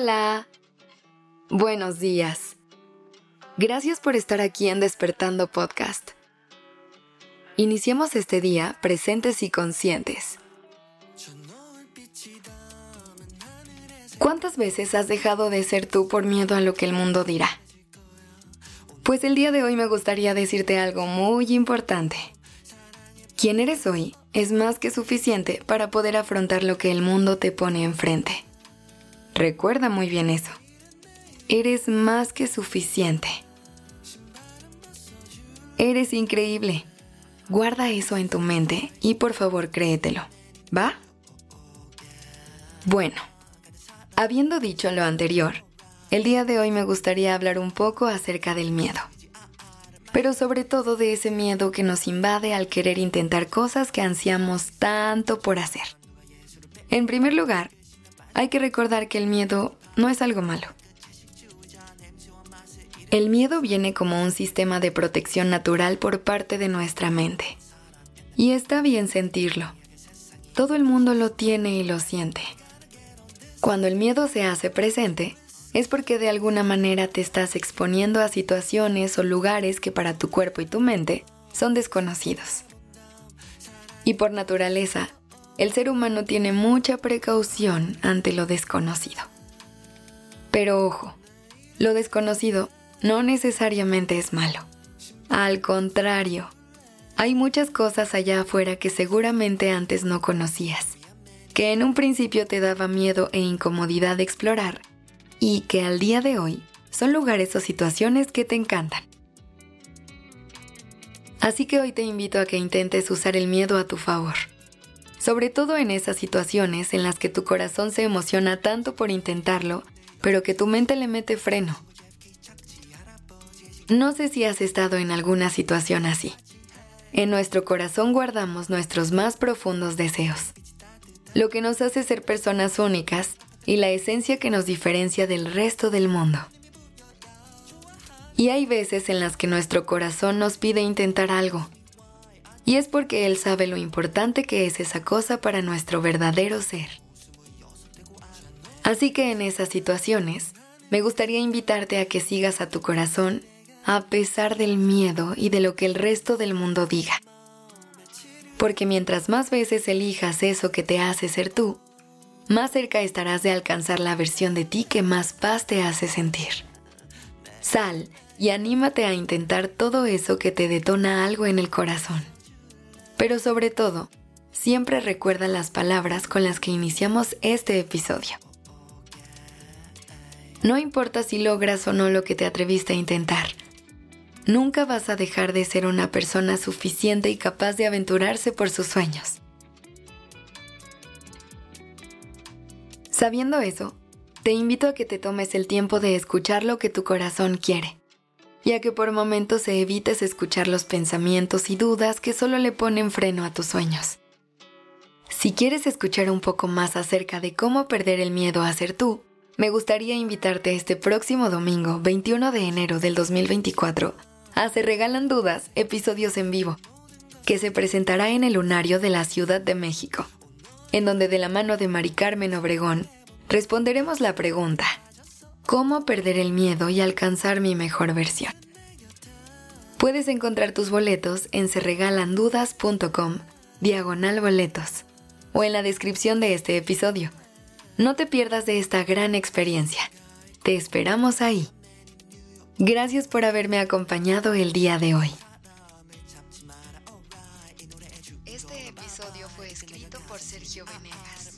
Hola. Buenos días. Gracias por estar aquí en Despertando Podcast. Iniciemos este día presentes y conscientes. ¿Cuántas veces has dejado de ser tú por miedo a lo que el mundo dirá? Pues el día de hoy me gustaría decirte algo muy importante. Quien eres hoy es más que suficiente para poder afrontar lo que el mundo te pone enfrente. Recuerda muy bien eso. Eres más que suficiente. Eres increíble. Guarda eso en tu mente y por favor créetelo. ¿Va? Bueno, habiendo dicho lo anterior, el día de hoy me gustaría hablar un poco acerca del miedo. Pero sobre todo de ese miedo que nos invade al querer intentar cosas que ansiamos tanto por hacer. En primer lugar, hay que recordar que el miedo no es algo malo. El miedo viene como un sistema de protección natural por parte de nuestra mente. Y está bien sentirlo. Todo el mundo lo tiene y lo siente. Cuando el miedo se hace presente, es porque de alguna manera te estás exponiendo a situaciones o lugares que para tu cuerpo y tu mente son desconocidos. Y por naturaleza, el ser humano tiene mucha precaución ante lo desconocido. Pero ojo, lo desconocido no necesariamente es malo. Al contrario, hay muchas cosas allá afuera que seguramente antes no conocías, que en un principio te daba miedo e incomodidad explorar y que al día de hoy son lugares o situaciones que te encantan. Así que hoy te invito a que intentes usar el miedo a tu favor sobre todo en esas situaciones en las que tu corazón se emociona tanto por intentarlo, pero que tu mente le mete freno. No sé si has estado en alguna situación así. En nuestro corazón guardamos nuestros más profundos deseos, lo que nos hace ser personas únicas y la esencia que nos diferencia del resto del mundo. Y hay veces en las que nuestro corazón nos pide intentar algo, y es porque Él sabe lo importante que es esa cosa para nuestro verdadero ser. Así que en esas situaciones, me gustaría invitarte a que sigas a tu corazón a pesar del miedo y de lo que el resto del mundo diga. Porque mientras más veces elijas eso que te hace ser tú, más cerca estarás de alcanzar la versión de ti que más paz te hace sentir. Sal y anímate a intentar todo eso que te detona algo en el corazón. Pero sobre todo, siempre recuerda las palabras con las que iniciamos este episodio. No importa si logras o no lo que te atreviste a intentar, nunca vas a dejar de ser una persona suficiente y capaz de aventurarse por sus sueños. Sabiendo eso, te invito a que te tomes el tiempo de escuchar lo que tu corazón quiere ya que por momentos se evites escuchar los pensamientos y dudas que solo le ponen freno a tus sueños. Si quieres escuchar un poco más acerca de cómo perder el miedo a ser tú, me gustaría invitarte este próximo domingo, 21 de enero del 2024, a Se Regalan Dudas, episodios en vivo, que se presentará en el Lunario de la Ciudad de México, en donde de la mano de Mari Carmen Obregón responderemos la pregunta, Cómo perder el miedo y alcanzar mi mejor versión. Puedes encontrar tus boletos en serregalandudas.com, diagonal boletos, o en la descripción de este episodio. No te pierdas de esta gran experiencia. Te esperamos ahí. Gracias por haberme acompañado el día de hoy. Este episodio fue escrito por Sergio Venegas.